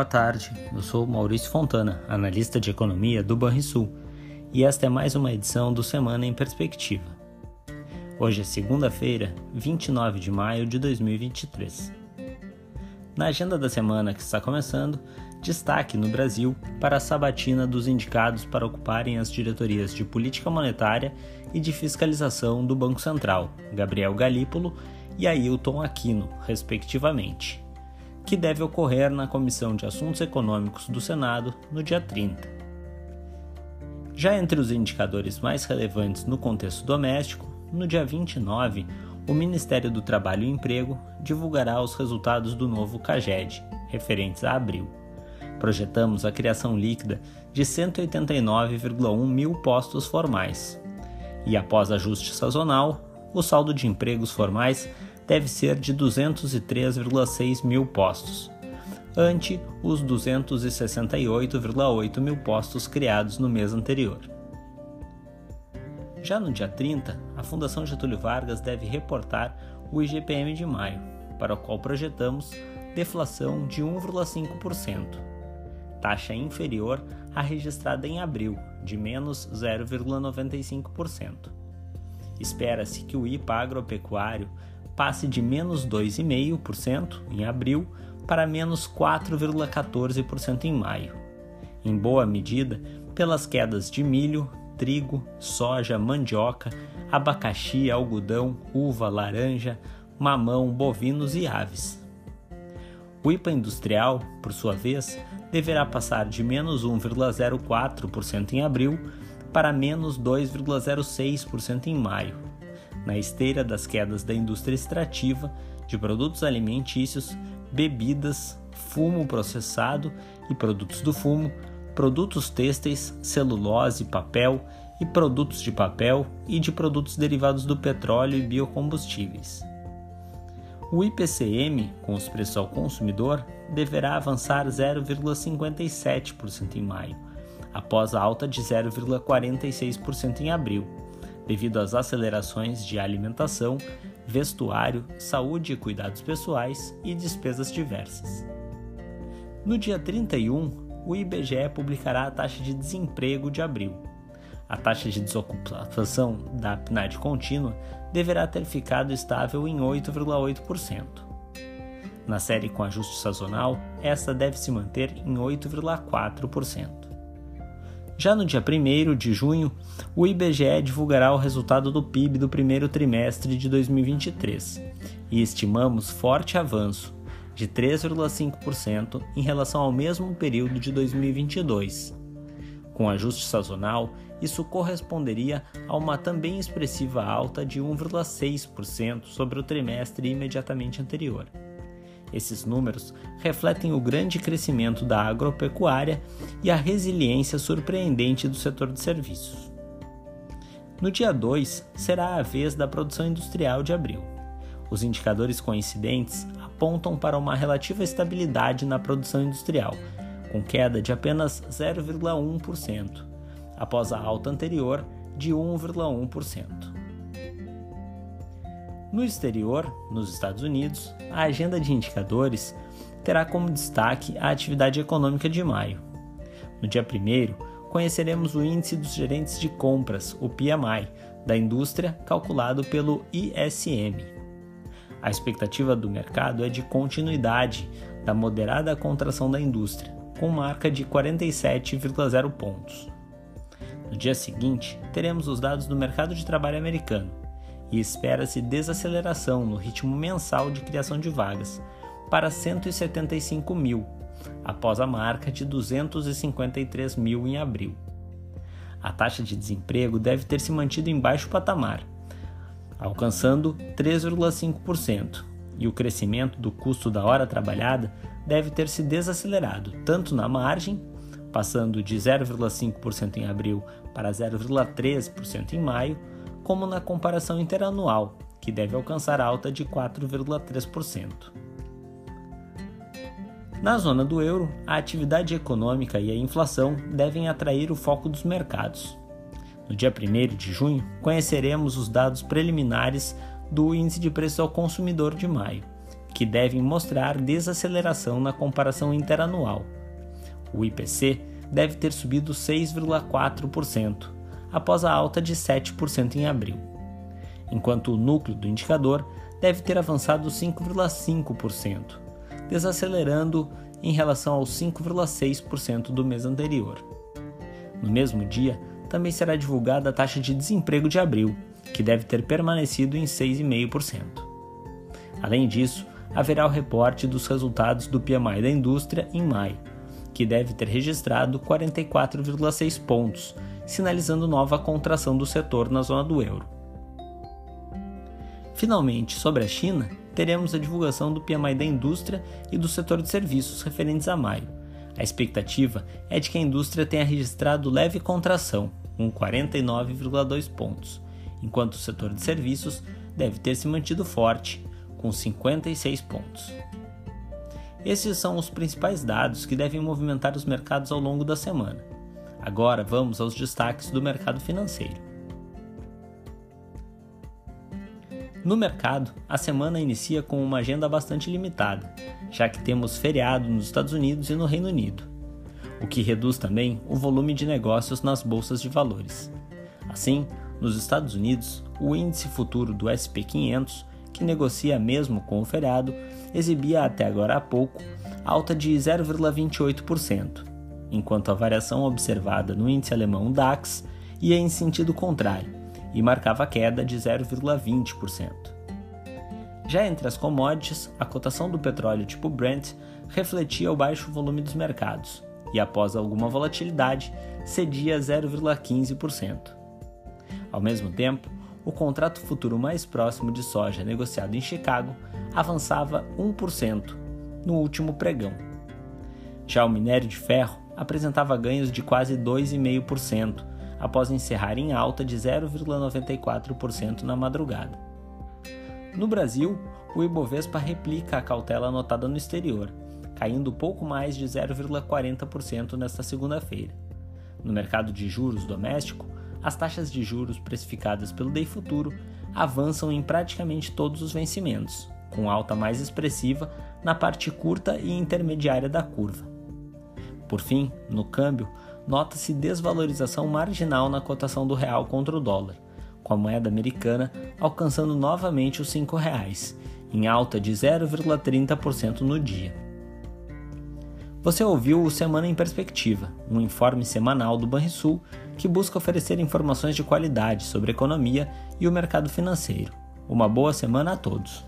Boa tarde, eu sou Maurício Fontana, analista de economia do Banrisul, e esta é mais uma edição do Semana em Perspectiva. Hoje é segunda-feira, 29 de maio de 2023. Na agenda da semana que está começando, destaque no Brasil para a sabatina dos indicados para ocuparem as diretorias de política monetária e de fiscalização do Banco Central, Gabriel Galípolo e Ailton Aquino, respectivamente que deve ocorrer na Comissão de Assuntos Econômicos do Senado no dia 30. Já entre os indicadores mais relevantes no contexto doméstico, no dia 29, o Ministério do Trabalho e Emprego divulgará os resultados do novo CAGED, referentes a abril. Projetamos a criação líquida de 189,1 mil postos formais. E após ajuste sazonal, o saldo de empregos formais deve ser de 203,6 mil postos, ante os 268,8 mil postos criados no mês anterior. Já no dia 30, a Fundação Getúlio Vargas deve reportar o IGPM de maio, para o qual projetamos deflação de 1,5%, taxa inferior à registrada em abril, de menos 0,95%. Espera-se que o IPA agropecuário passe de menos 2,5% em abril para menos 4,14% em maio, em boa medida pelas quedas de milho, trigo, soja, mandioca, abacaxi, algodão, uva, laranja, mamão, bovinos e aves. O IPA industrial, por sua vez, deverá passar de menos 1,04% em abril para menos 2,06% em maio, na esteira das quedas da indústria extrativa, de produtos alimentícios, bebidas, fumo processado e produtos do fumo, produtos têxteis, celulose, papel e produtos de papel e de produtos derivados do petróleo e biocombustíveis. O IPCM, com os preços ao consumidor, deverá avançar 0,57% em maio, após a alta de 0,46% em abril devido às acelerações de alimentação, vestuário, saúde e cuidados pessoais e despesas diversas. No dia 31, o IBGE publicará a taxa de desemprego de abril. A taxa de desocupação da PNAD contínua deverá ter ficado estável em 8,8%. Na série com ajuste sazonal, esta deve se manter em 8,4%. Já no dia 1 de junho, o IBGE divulgará o resultado do PIB do primeiro trimestre de 2023 e estimamos forte avanço de 3,5% em relação ao mesmo período de 2022. Com ajuste sazonal, isso corresponderia a uma também expressiva alta de 1,6% sobre o trimestre imediatamente anterior. Esses números refletem o grande crescimento da agropecuária e a resiliência surpreendente do setor de serviços. No dia 2, será a vez da produção industrial de abril. Os indicadores coincidentes apontam para uma relativa estabilidade na produção industrial, com queda de apenas 0,1%, após a alta anterior de 1,1%. No exterior, nos Estados Unidos, a agenda de indicadores terá como destaque a atividade econômica de maio. No dia 1, conheceremos o Índice dos Gerentes de Compras, o PMI, da indústria, calculado pelo ISM. A expectativa do mercado é de continuidade da moderada contração da indústria, com marca de 47,0 pontos. No dia seguinte, teremos os dados do mercado de trabalho americano, e espera-se desaceleração no ritmo mensal de criação de vagas, para 175 mil, após a marca de 253 mil em abril. A taxa de desemprego deve ter se mantido em baixo patamar, alcançando 3,5%, e o crescimento do custo da hora trabalhada deve ter se desacelerado, tanto na margem, passando de 0,5% em abril para 0,3% em maio, como na comparação interanual, que deve alcançar alta de 4,3%. Na zona do euro, a atividade econômica e a inflação devem atrair o foco dos mercados. No dia 1 de junho, conheceremos os dados preliminares do Índice de Preços ao Consumidor de maio, que devem mostrar desaceleração na comparação interanual. O IPC deve ter subido 6,4%, após a alta de 7% em abril, enquanto o núcleo do indicador deve ter avançado 5,5%, desacelerando em relação aos 5,6% do mês anterior. No mesmo dia, também será divulgada a taxa de desemprego de abril, que deve ter permanecido em 6,5%. Além disso, haverá o reporte dos resultados do PMI da indústria em maio, que deve ter registrado 44,6 pontos, sinalizando nova contração do setor na zona do euro. Finalmente, sobre a China, teremos a divulgação do PMI da indústria e do setor de serviços referentes a maio. A expectativa é de que a indústria tenha registrado leve contração, com 49,2 pontos, enquanto o setor de serviços deve ter se mantido forte, com 56 pontos. Esses são os principais dados que devem movimentar os mercados ao longo da semana. Agora vamos aos destaques do mercado financeiro. No mercado, a semana inicia com uma agenda bastante limitada, já que temos feriado nos Estados Unidos e no Reino Unido, o que reduz também o volume de negócios nas bolsas de valores. Assim, nos Estados Unidos, o índice futuro do SP500 que negocia mesmo com o feriado, exibia até agora há pouco alta de 0,28%, enquanto a variação observada no índice alemão DAX ia em sentido contrário e marcava queda de 0,20%. Já entre as commodities, a cotação do petróleo tipo Brent refletia o baixo volume dos mercados e, após alguma volatilidade, cedia 0,15%. Ao mesmo tempo, o contrato futuro mais próximo de soja negociado em Chicago avançava 1% no último pregão. Já o minério de ferro apresentava ganhos de quase 2,5% após encerrar em alta de 0,94% na madrugada. No Brasil, o Ibovespa replica a cautela anotada no exterior, caindo pouco mais de 0,40% nesta segunda-feira. No mercado de juros doméstico, as taxas de juros precificadas pelo DEI Futuro avançam em praticamente todos os vencimentos, com alta mais expressiva na parte curta e intermediária da curva. Por fim, no câmbio, nota-se desvalorização marginal na cotação do real contra o dólar, com a moeda americana alcançando novamente os R$ 5,00, em alta de 0,30% no dia. Você ouviu o Semana em Perspectiva, um informe semanal do Banrisul que busca oferecer informações de qualidade sobre economia e o mercado financeiro. Uma boa semana a todos!